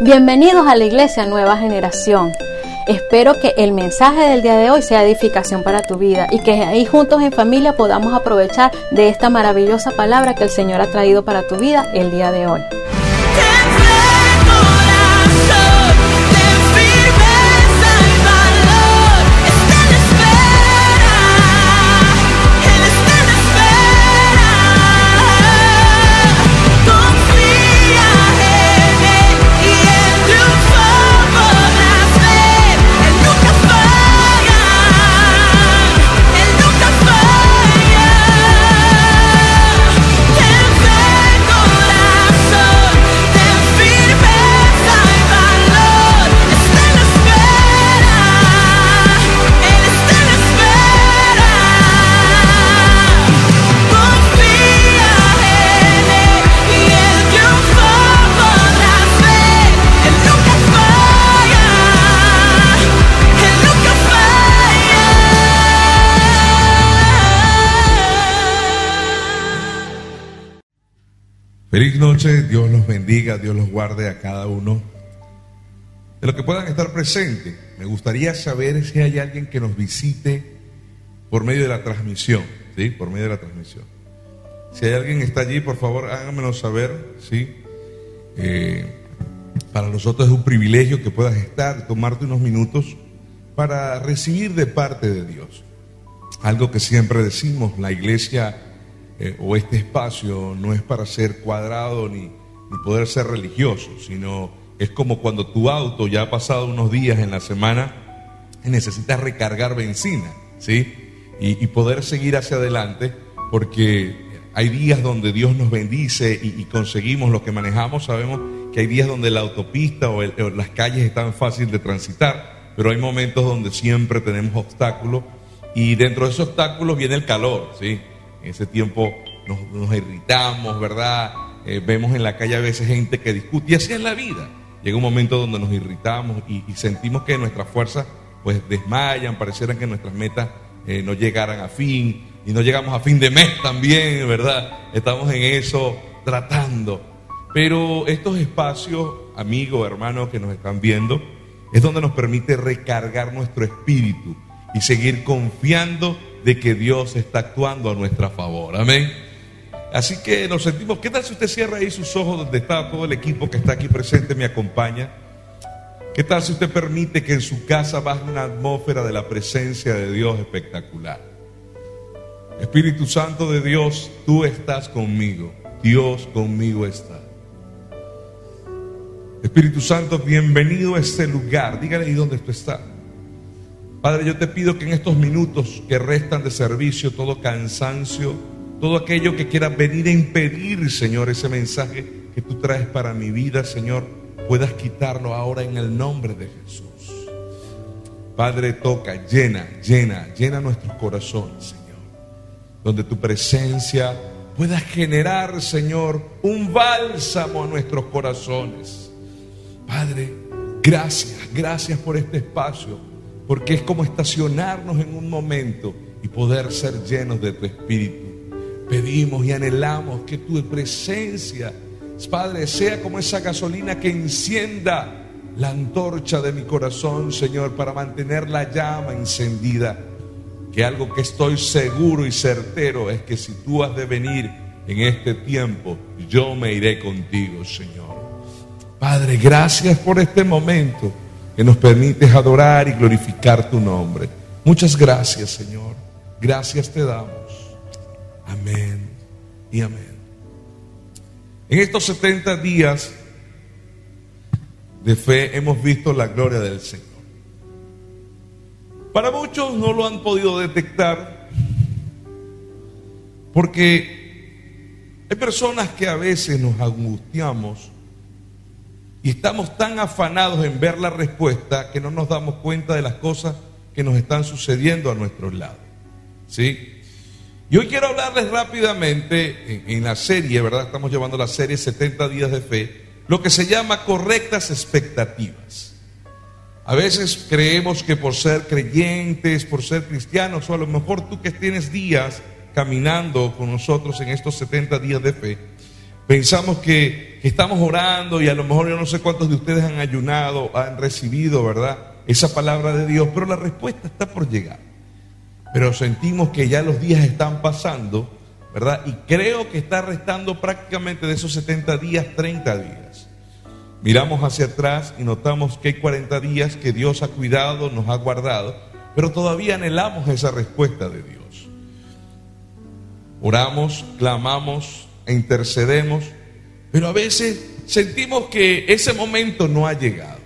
Bienvenidos a la Iglesia Nueva Generación. Espero que el mensaje del día de hoy sea edificación para tu vida y que ahí juntos en familia podamos aprovechar de esta maravillosa palabra que el Señor ha traído para tu vida el día de hoy. Feliz noche, Dios los bendiga, Dios los guarde a cada uno. De los que puedan estar presentes, me gustaría saber si hay alguien que nos visite por medio de la transmisión, ¿sí? Por medio de la transmisión. Si hay alguien que está allí, por favor, háganmelo saber, ¿sí? Eh, para nosotros es un privilegio que puedas estar, tomarte unos minutos para recibir de parte de Dios. Algo que siempre decimos, la iglesia eh, o este espacio no es para ser cuadrado ni, poder ser religioso, sino es como cuando tu auto ya ha pasado unos días en la semana y necesitas recargar benzina, ¿sí? Y, poder seguir hacia adelante, porque hay días donde Dios nos bendice y, conseguimos lo que manejamos, sabemos que hay días donde la autopista o, o las calles están fáciles de transitar, pero hay momentos donde siempre tenemos obstáculos y dentro de esos obstáculos viene el calor, ¿sí? En ese tiempo nos, irritamos, ¿verdad? Eh, vemos en la calle a veces gente que discute y así es la vida. Llega un momento donde nos irritamos y, sentimos que nuestras fuerzas pues desmayan, parecieran que nuestras metas eh, no llegaran a fin y no llegamos a fin de mes también, ¿verdad? Estamos en eso tratando. Pero estos espacios, amigos, hermanos que nos están viendo, es donde nos permite recargar nuestro espíritu y seguir confiando de que Dios está actuando a nuestra favor. Amén. Así que nos sentimos, ¿qué tal si usted cierra ahí sus ojos donde está todo el equipo que está aquí presente, me acompaña? ¿Qué tal si usted permite que en su casa baje una atmósfera de la presencia de Dios espectacular? Espíritu Santo de Dios, tú estás conmigo. Dios conmigo está. Espíritu Santo, bienvenido a este lugar. Dígale ahí dónde tú estás. Padre, yo te pido que en estos minutos que restan de servicio, todo cansancio, todo aquello que quiera venir a impedir, Señor, ese mensaje que tú traes para mi vida, Señor, puedas quitarlo ahora en el nombre de Jesús. Padre, toca, llena, llena, llena nuestros corazones, Señor. Donde tu presencia pueda generar, Señor, un bálsamo a nuestros corazones. Padre, gracias, gracias por este espacio porque es como estacionarnos en un momento y poder ser llenos de tu espíritu. Pedimos y anhelamos que tu presencia, Padre, sea como esa gasolina que encienda la antorcha de mi corazón, Señor, para mantener la llama encendida. Que algo que estoy seguro y certero es que si tú has de venir en este tiempo, yo me iré contigo, Señor. Padre, gracias por este momento que nos permites adorar y glorificar tu nombre. Muchas gracias, Señor. Gracias te damos. Amén y amén. En estos 70 días de fe hemos visto la gloria del Señor. Para muchos no lo han podido detectar porque hay personas que a veces nos angustiamos y estamos tan afanados en ver la respuesta que no nos damos cuenta de las cosas que nos están sucediendo a nuestros lados. ¿Sí? Y hoy quiero hablarles rápidamente en, en, la serie, ¿verdad? Estamos llevando la serie 70 días de fe, lo que se llama correctas expectativas. A veces creemos que por ser creyentes, por ser cristianos, o a lo mejor tú que tienes días caminando con nosotros en estos 70 días de fe, Pensamos que, estamos orando y a lo mejor yo no sé cuántos de ustedes han ayunado, han recibido, ¿verdad? Esa palabra de Dios, pero la respuesta está por llegar. Pero sentimos que ya los días están pasando, ¿verdad? Y creo que está restando prácticamente de esos 70 días, 30 días. Miramos hacia atrás y notamos que hay 40 días que Dios ha cuidado, nos ha guardado, pero todavía anhelamos esa respuesta de Dios. Oramos, clamamos, e intercedemos, pero a veces sentimos que ese momento no ha llegado.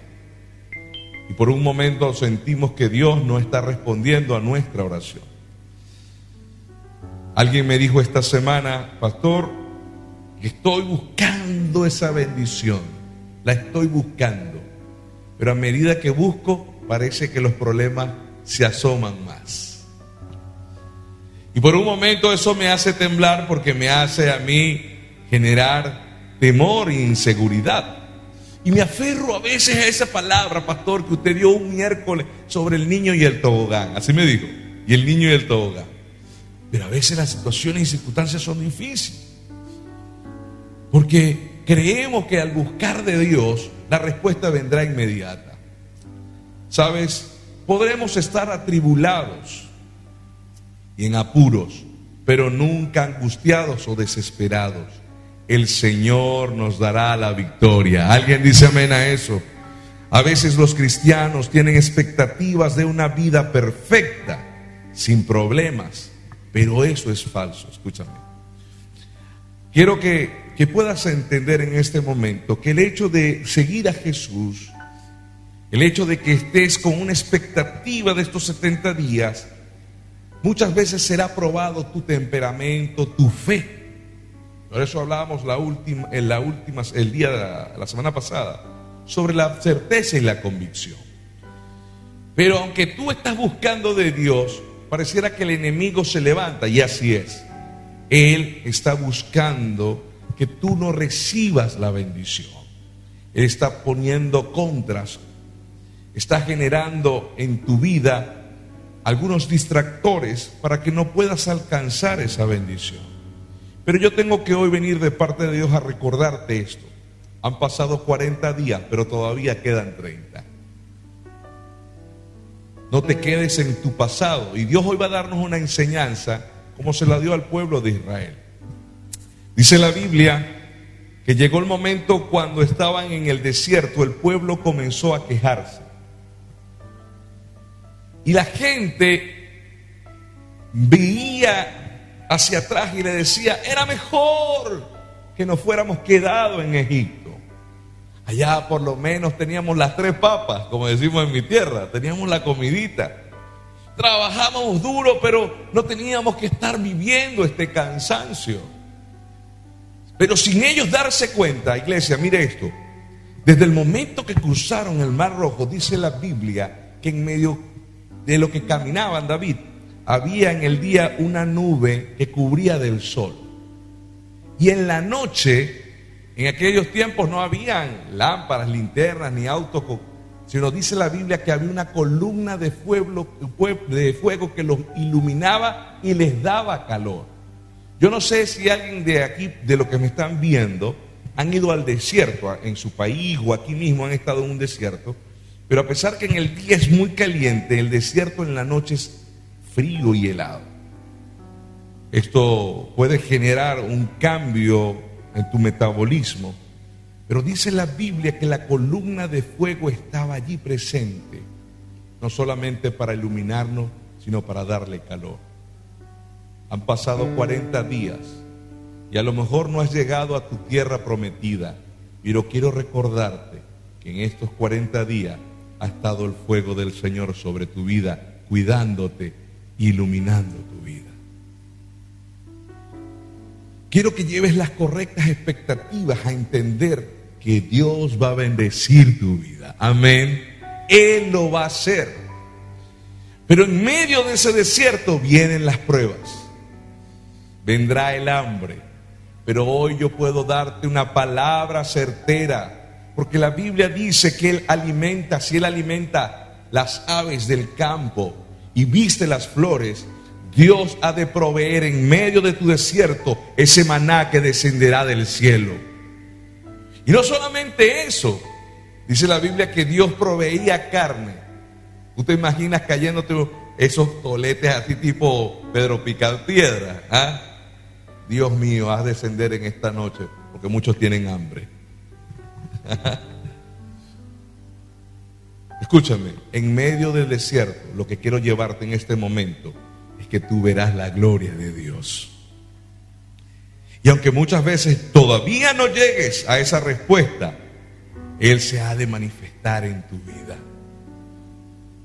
Y por un momento sentimos que Dios no está respondiendo a nuestra oración. Alguien me dijo esta semana, pastor, que estoy buscando esa bendición, la estoy buscando, pero a medida que busco parece que los problemas se asoman más. Y por un momento eso me hace temblar porque me hace a mí generar temor e inseguridad. Y me aferro a veces a esa palabra, pastor, que usted dio un miércoles sobre el niño y el tobogán. Así me dijo. Y el niño y el tobogán. Pero a veces las situaciones y circunstancias son difíciles. Porque creemos que al buscar de Dios, la respuesta vendrá inmediata. ¿Sabes? Podremos estar atribulados y en apuros, pero nunca angustiados o desesperados. El Señor nos dará la victoria. ¿Alguien dice amén a eso? A veces los cristianos tienen expectativas de una vida perfecta, sin problemas, pero eso es falso, escúchame. Quiero que, que puedas entender en este momento que el hecho de seguir a Jesús, el hecho de que estés con una expectativa de estos 70 días, Muchas veces será probado tu temperamento, tu fe. Por eso hablábamos la en la última, el día de la, la semana pasada sobre la certeza y la convicción. Pero aunque tú estás buscando de Dios, pareciera que el enemigo se levanta y así es. Él está buscando que tú no recibas la bendición. Él está poniendo contras, está generando en tu vida algunos distractores para que no puedas alcanzar esa bendición. Pero yo tengo que hoy venir de parte de Dios a recordarte esto. Han pasado 40 días, pero todavía quedan 30. No te quedes en tu pasado. Y Dios hoy va a darnos una enseñanza como se la dio al pueblo de Israel. Dice la Biblia que llegó el momento cuando estaban en el desierto, el pueblo comenzó a quejarse. Y la gente veía hacia atrás y le decía, era mejor que nos fuéramos quedado en Egipto. Allá por lo menos teníamos las tres papas, como decimos en mi tierra, teníamos la comidita. Trabajábamos duro, pero no teníamos que estar viviendo este cansancio. Pero sin ellos darse cuenta, iglesia, mire esto, desde el momento que cruzaron el Mar Rojo, dice la Biblia, que en medio de lo que caminaban David, había en el día una nube que cubría del sol. Y en la noche, en aquellos tiempos no habían lámparas, linternas ni autos, sino dice la Biblia que había una columna de fuego, de fuego que los iluminaba y les daba calor. Yo no sé si alguien de aquí, de lo que me están viendo, han ido al desierto, en su país o aquí mismo han estado en un desierto, pero a pesar que en el día es muy caliente, el desierto en la noche es frío y helado. Esto puede generar un cambio en tu metabolismo. Pero dice la Biblia que la columna de fuego estaba allí presente, no solamente para iluminarnos, sino para darle calor. Han pasado 40 días y a lo mejor no has llegado a tu tierra prometida, pero quiero recordarte que en estos 40 días ha estado el fuego del Señor sobre tu vida, cuidándote, iluminando tu vida. Quiero que lleves las correctas expectativas a entender que Dios va a bendecir tu vida. Amén. Él lo va a hacer. Pero en medio de ese desierto vienen las pruebas. Vendrá el hambre. Pero hoy yo puedo darte una palabra certera porque la Biblia dice que Él alimenta, si Él alimenta las aves del campo y viste las flores, Dios ha de proveer en medio de tu desierto ese maná que descenderá del cielo. Y no solamente eso, dice la Biblia que Dios proveía carne. ¿Tú te imaginas cayéndote esos toletes así tipo Pedro Picapiedra? ¿Ah? Dios mío, haz descender en esta noche, porque muchos tienen hambre. Escúchame, en medio del desierto, lo que quiero llevarte en este momento es que tú verás la gloria de Dios. Y aunque muchas veces todavía no llegues a esa respuesta, Él se ha de manifestar en tu vida.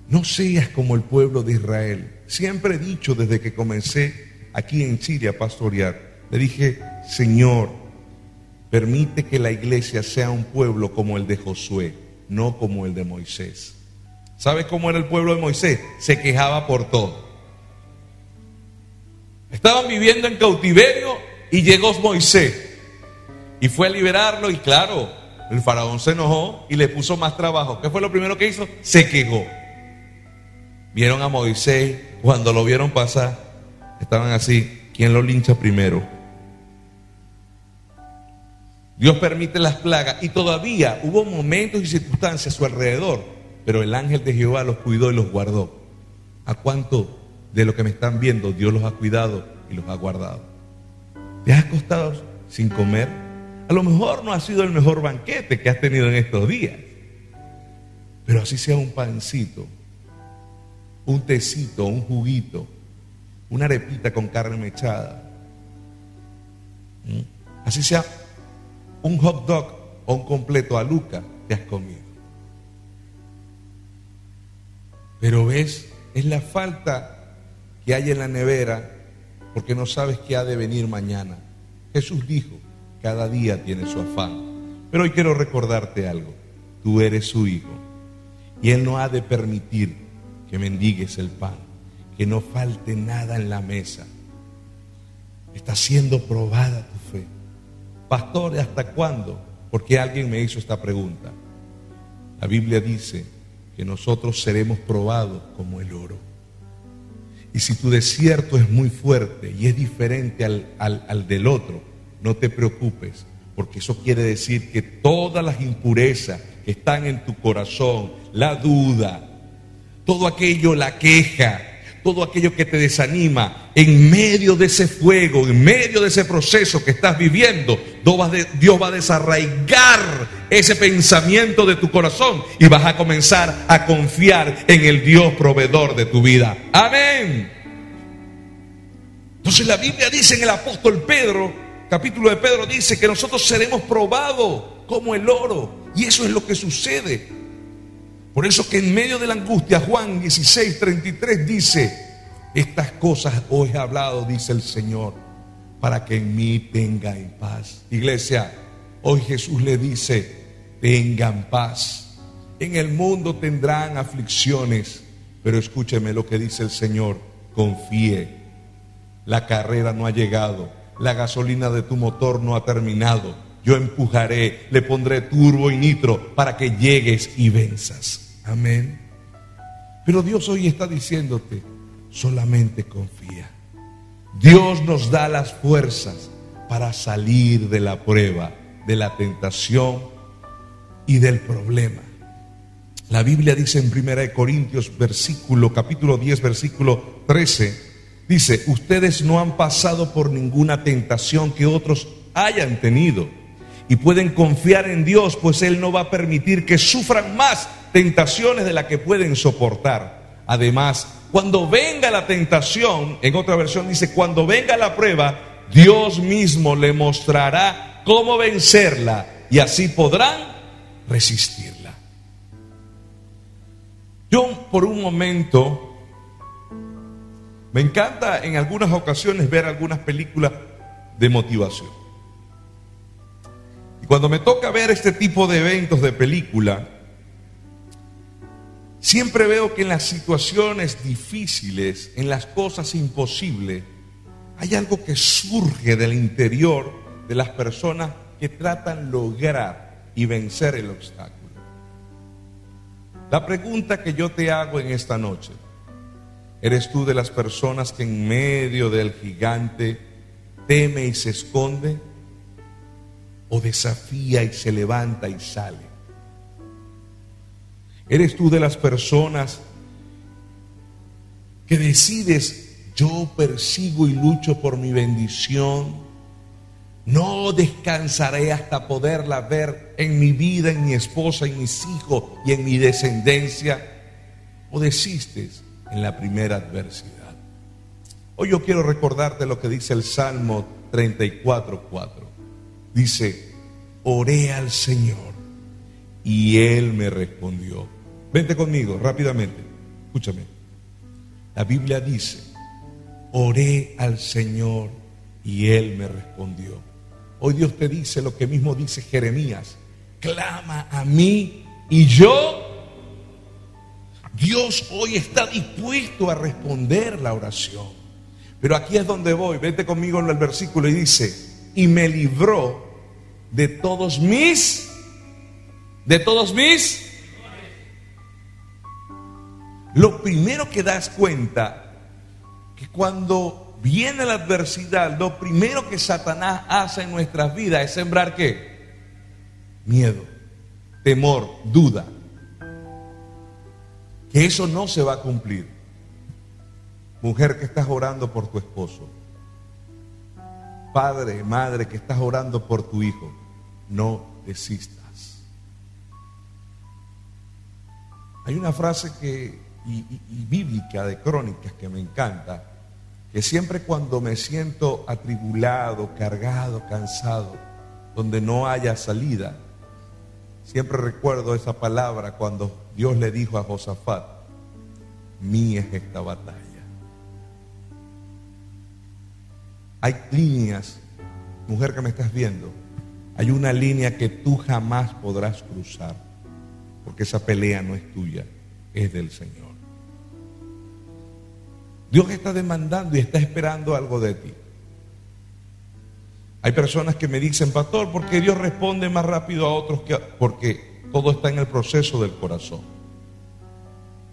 No seas como el pueblo de Israel. Siempre he dicho desde que comencé aquí en Chile a pastorear, le dije, Señor, permite que la iglesia sea un pueblo como el de Josué, no como el de Moisés. ¿Sabes cómo era el pueblo de Moisés? Se quejaba por todo. Estaban viviendo en cautiverio y llegó Moisés y fue a liberarlo y claro, el faraón se enojó y le puso más trabajo. ¿Qué fue lo primero que hizo? Se quejó. Vieron a Moisés, cuando lo vieron pasar, estaban así, ¿quién lo lincha primero? Dios permite las plagas y todavía hubo momentos y circunstancias a su alrededor, pero el ángel de Jehová los cuidó y los guardó. ¿A cuánto de lo que me están viendo Dios los ha cuidado y los ha guardado? ¿Te has acostado sin comer? A lo mejor no ha sido el mejor banquete que has tenido en estos días. Pero así sea un pancito, un tecito, un juguito, una arepita con carne mechada. Así sea un hot dog o un completo aluca te has comido. Pero ves, es la falta que hay en la nevera porque no sabes qué ha de venir mañana. Jesús dijo, cada día tiene su afán. Pero hoy quiero recordarte algo, tú eres su hijo y Él no ha de permitir que mendigues el pan, que no falte nada en la mesa. Está siendo probada tu fe. Pastor, ¿hasta cuándo? Porque alguien me hizo esta pregunta. La Biblia dice que nosotros seremos probados como el oro. Y si tu desierto es muy fuerte y es diferente al, al, del otro, no te preocupes, porque eso quiere decir que todas las impurezas que están en tu corazón, la duda, todo aquello, la queja, todo aquello que te desanima, en medio de ese fuego, en medio de ese proceso que estás viviendo, Dios va a desarraigar ese pensamiento de tu corazón y vas a comenzar a confiar en el Dios proveedor de tu vida. Amén. Entonces la Biblia dice en el apóstol Pedro, capítulo de Pedro, dice que nosotros seremos probados como el oro. Y eso es lo que sucede. Por eso que en medio de la angustia, Juan 16, 33 dice, estas cosas os he hablado, dice el Señor, para que en mí tengan paz. Iglesia, hoy Jesús le dice, tengan paz. En el mundo tendrán aflicciones, pero escúcheme lo que dice el Señor, confíe. La carrera no ha llegado, la gasolina de tu motor no ha terminado. Yo empujaré, le pondré turbo y nitro para que llegues y venzas. Amén. Pero Dios hoy está diciéndote, solamente confía. Dios nos da las fuerzas para salir de la prueba, de la tentación y del problema. La Biblia dice en 1 Corintios versículo capítulo 10 versículo 13 dice, "Ustedes no han pasado por ninguna tentación que otros hayan tenido y pueden confiar en Dios, pues él no va a permitir que sufran más tentaciones de las que pueden soportar. Además, cuando venga la tentación, en otra versión dice, cuando venga la prueba, Dios mismo le mostrará cómo vencerla y así podrán resistirla. Yo por un momento, me encanta en algunas ocasiones ver algunas películas de motivación. Y cuando me toca ver este tipo de eventos de película, Siempre veo que en las situaciones difíciles, en las cosas imposibles, hay algo que surge del interior de las personas que tratan lograr y vencer el obstáculo. La pregunta que yo te hago en esta noche, ¿Eres tú de las personas que en medio del gigante teme y se esconde? ¿O desafía y se levanta y sale? ¿Eres tú de las personas que decides, yo persigo y lucho por mi bendición? No descansaré hasta poderla ver en mi vida, en mi esposa, en mis hijos y en mi descendencia. ¿O desistes en la primera adversidad? Hoy yo quiero recordarte lo que dice el Salmo 34.4. Dice, oré al Señor y Él me respondió. Vente conmigo rápidamente, escúchame. La Biblia dice, oré al Señor y Él me respondió. Hoy Dios te dice lo que mismo dice Jeremías, clama a mí y yo Dios hoy está dispuesto a responder la oración. Pero aquí es donde voy. Vete conmigo en el versículo y dice, y me libró de todos mis, de todos mis. Lo primero que das cuenta, que cuando viene la adversidad, lo primero que Satanás hace en nuestras vidas es sembrar qué? Miedo, temor, duda que eso no se va a cumplir. Mujer que estás orando por tu esposo. Padre, madre que estás orando por tu hijo. No desistas. Hay una frase que, y, bíblica de crónicas que me encanta, que siempre cuando me siento atribulado, cargado, cansado, donde no haya salida, siempre recuerdo esa palabra cuando Dios le dijo a Josafat, mía es esta batalla. Hay líneas, mujer que me estás viendo, hay una línea que tú jamás podrás cruzar, porque esa pelea no es tuya, es del Señor. Dios está demandando y está esperando algo de ti. Hay personas que me dicen, pastor, ¿por qué Dios responde más rápido a otros que porque todo está en el proceso del corazón.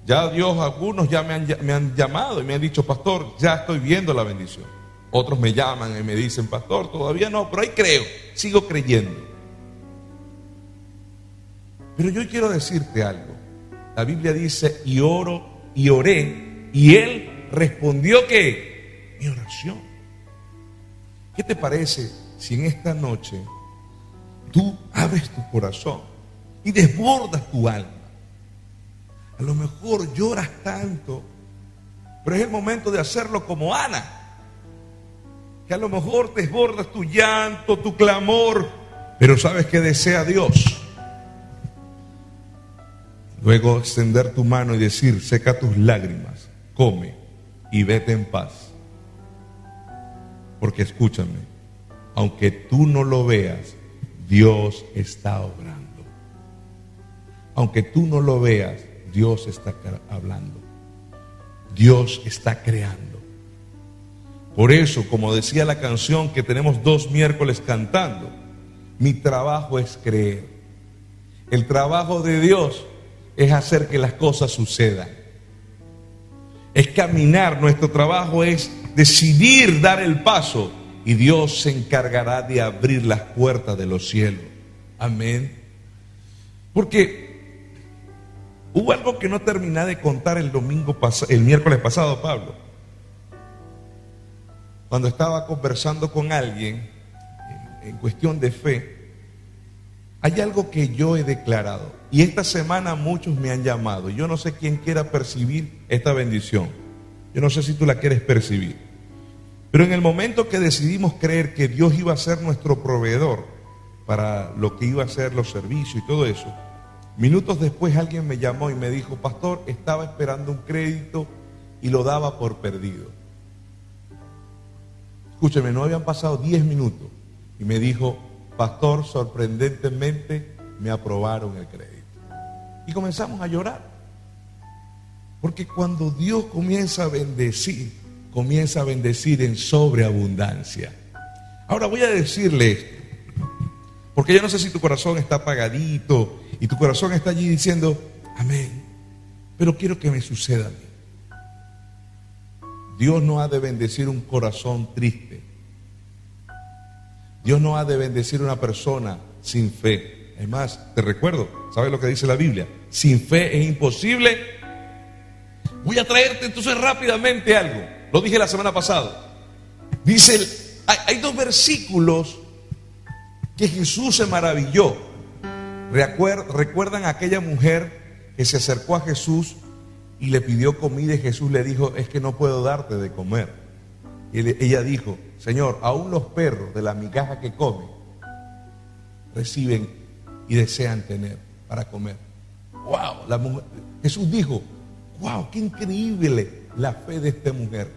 Ya Dios, algunos ya me han, llamado y me han dicho, pastor, ya estoy viendo la bendición. Otros me llaman y me dicen, pastor, todavía no, pero ahí creo, sigo creyendo. Pero yo quiero decirte algo. La Biblia dice, y oro y oré, y él respondió que mi oración. ¿Qué te parece si en esta noche tú abres tu corazón y desbordas tu alma. A lo mejor lloras tanto, pero es el momento de hacerlo como Ana. Que a lo mejor desbordas tu llanto, tu clamor, pero sabes que desea Dios. Luego extender tu mano y decir, seca tus lágrimas, come y vete en paz. Porque escúchame, aunque tú no lo veas, Dios está obrando. Aunque tú no lo veas, Dios está hablando. Dios está creando. Por eso, como decía la canción que tenemos dos miércoles cantando, mi trabajo es creer. El trabajo de Dios es hacer que las cosas sucedan. Es caminar, nuestro trabajo es decidir dar el paso y Dios se encargará de abrir las puertas de los cielos. Amén. Porque Hubo algo que no terminé de contar el domingo el miércoles pasado, Pablo. Cuando estaba conversando con alguien en, cuestión de fe, hay algo que yo he declarado. Y esta semana muchos me han llamado. Yo no sé quién quiera percibir esta bendición. Yo no sé si tú la quieres percibir. Pero en el momento que decidimos creer que Dios iba a ser nuestro proveedor para lo que iba a ser los servicios y todo eso, Minutos después alguien me llamó y me dijo, pastor, estaba esperando un crédito y lo daba por perdido. Escúcheme, no habían pasado 10 minutos y me dijo, pastor, sorprendentemente me aprobaron el crédito. Y comenzamos a llorar. Porque cuando Dios comienza a bendecir, comienza a bendecir en sobreabundancia. Ahora voy a decirle esto, porque yo no sé si tu corazón está apagadito y tu corazón está allí diciendo, amén, pero quiero que me suceda a mí. Dios no ha de bendecir un corazón triste. Dios no ha de bendecir una persona sin fe. Es más, te recuerdo, ¿sabes lo que dice la Biblia? Sin fe es imposible. Voy a traerte entonces rápidamente algo. Lo dije la semana pasada. Dice, hay, hay dos versículos que Jesús se maravilló. ¿Recuerdan a aquella mujer que se acercó a Jesús y le pidió comida y Jesús le dijo, es que no puedo darte de comer? Y ella dijo, Señor, aún los perros de la migaja que comen reciben y desean tener para comer. Wow, Jesús dijo, wow, qué increíble la fe de esta mujer.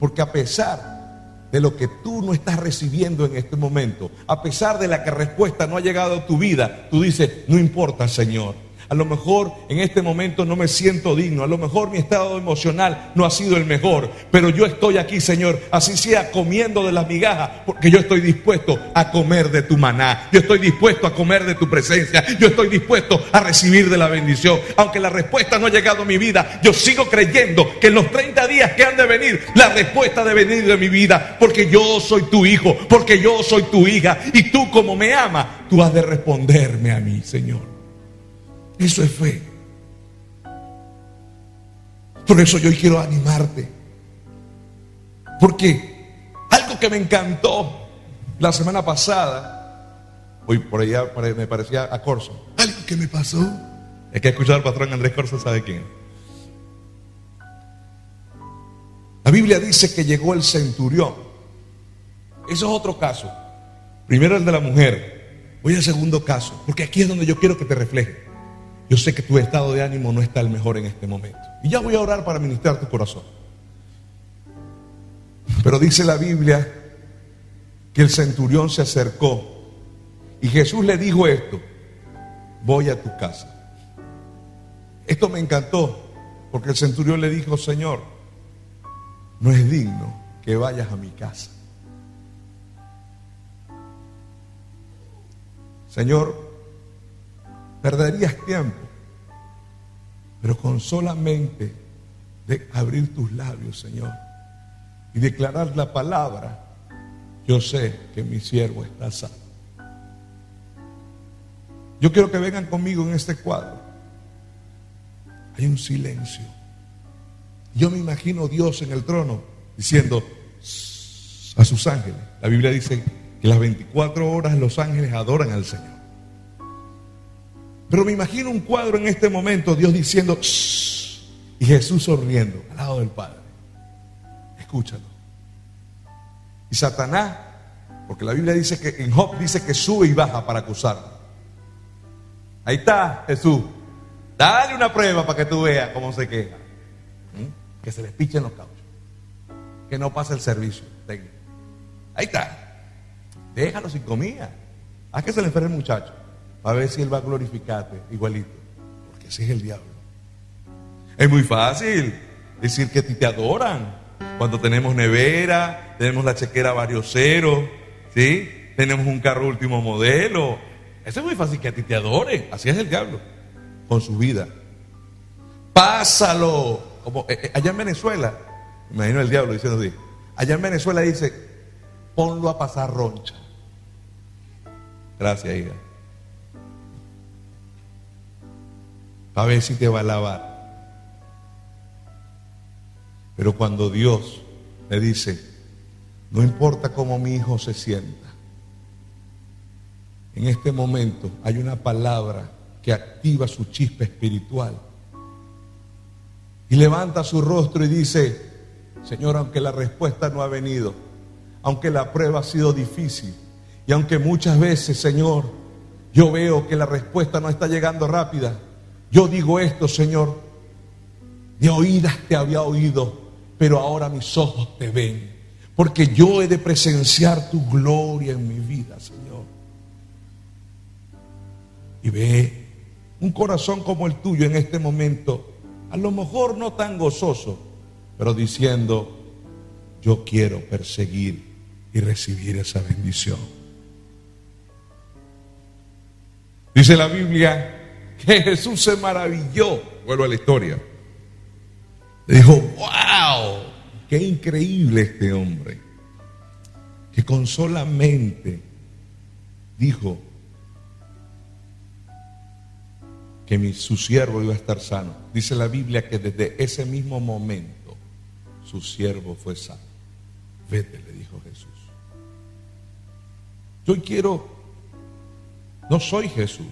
Porque a pesar de lo que tú no estás recibiendo en este momento, a pesar de la que respuesta no ha llegado a tu vida, tú dices, no importa, Señor. A lo mejor en este momento no me siento digno. A lo mejor mi estado emocional no ha sido el mejor. Pero yo estoy aquí, Señor, así sea comiendo de las migajas, porque yo estoy dispuesto a comer de tu maná. Yo estoy dispuesto a comer de tu presencia. Yo estoy dispuesto a recibir de la bendición. Aunque la respuesta no ha llegado a mi vida, yo sigo creyendo que en los 30 días que han de venir, la respuesta de venir de mi vida. Porque yo soy tu hijo, porque yo soy tu hija. Y tú como me amas, tú has de responderme a mí, Señor. Eso es fe. Por eso yo quiero animarte. Porque algo que me encantó la semana pasada, hoy por allá me parecía a Corso, algo que me pasó, es que escuchado al patrón Andrés Corso, ¿sabe quién? La Biblia dice que llegó el centurión. Eso es otro caso. Primero el de la mujer. Voy al segundo caso, porque aquí es donde yo quiero que te refleje. Yo sé que tu estado de ánimo no está el mejor en este momento. Y ya voy a orar para ministrar tu corazón. Pero dice la Biblia que el centurión se acercó y Jesús le dijo esto, voy a tu casa. Esto me encantó porque el centurión le dijo, Señor, no es digno que vayas a mi casa. Señor, perderías tiempo. Pero con solamente de abrir tus labios, Señor, y declarar la palabra, yo sé que mi siervo está sano. Yo quiero que vengan conmigo en este cuadro. Hay un silencio. Yo me imagino Dios en el trono diciendo a sus ángeles. La Biblia dice que las 24 horas los ángeles adoran al Señor. Pero me imagino un cuadro en este momento, Dios diciendo, y Jesús sonriendo al lado del Padre. Escúchalo. Y Satanás, porque la Biblia dice que en Job dice que sube y baja para acusarlo. Ahí está Jesús. Dale una prueba para que tú veas cómo se queda. ¿Mm? Que se les pichen los cauchos. Que no pase el servicio técnico. Ahí está. Déjalo sin comida. Haz que se le enferme el muchacho a ver si Él va a glorificarte igualito. Porque ese es el diablo. Es muy fácil decir que a ti te adoran. Cuando tenemos nevera, tenemos la chequera varios ceros, ¿sí? Tenemos un carro último modelo. Eso es muy fácil que a ti te adoren. Así es el diablo. Con su vida. Pásalo. Como eh, eh, allá en Venezuela, imagino el diablo diciendo así. Allá en Venezuela dice, ponlo a pasar roncha. Gracias, hija. A ver si te va a. Pero cuando Dios le dice, no importa cómo mi hijo se sienta, en este momento hay una palabra que activa su chispa espiritual. Y levanta su rostro y dice, Señor, aunque la respuesta no ha venido, aunque la prueba ha sido difícil, y aunque muchas veces, Señor, yo veo que la respuesta no está llegando rápida, yo digo esto, Señor, de oídas te había oído, pero ahora mis ojos te ven, porque yo he de presenciar tu gloria en mi vida, Señor. Y ve un corazón como el tuyo en este momento, a lo mejor no tan gozoso, pero diciendo, yo quiero perseguir y recibir esa bendición. Dice la Biblia que Jesús se maravilló. Vuelvo a la historia. Le dijo, wow, qué increíble este hombre, que con solamente dijo que mi, su siervo iba a estar sano. Dice la Biblia que desde ese mismo momento su siervo fue sano. Vete, le dijo Jesús. Yo quiero, no soy Jesús.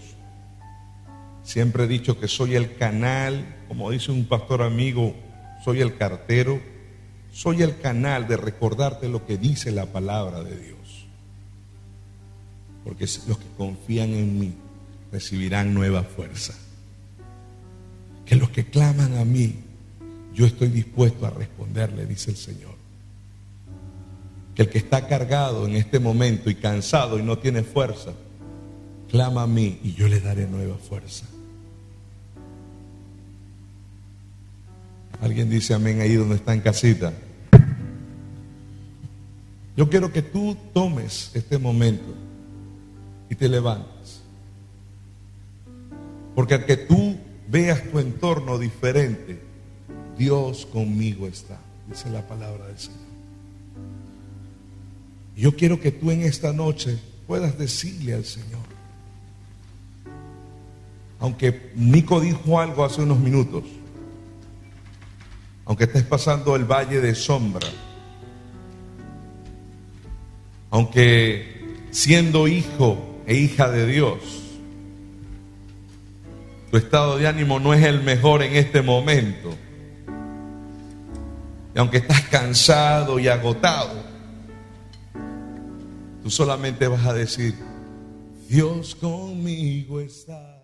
Siempre he dicho que soy el canal, como dice un pastor amigo, soy el cartero, soy el canal de recordarte lo que dice la palabra de Dios. Porque los que confían en mí recibirán nueva fuerza. Que los que claman a mí, yo estoy dispuesto a responderle, dice el Señor. Que el que está cargado en este momento y cansado y no tiene fuerza, clama a mí y yo le daré nueva fuerza. Alguien dice amén ahí donde está en casita. Yo quiero que tú tomes este momento y te levantes. Porque al que tú veas tu entorno diferente, Dios conmigo está, dice la palabra del Señor. Yo quiero que tú en esta noche puedas decirle al Señor, aunque Nico dijo algo hace unos minutos, aunque estés pasando el valle de sombra, aunque siendo hijo e hija de Dios, tu estado de ánimo no es el mejor en este momento, y aunque estás cansado y agotado, tú solamente vas a decir, Dios conmigo está.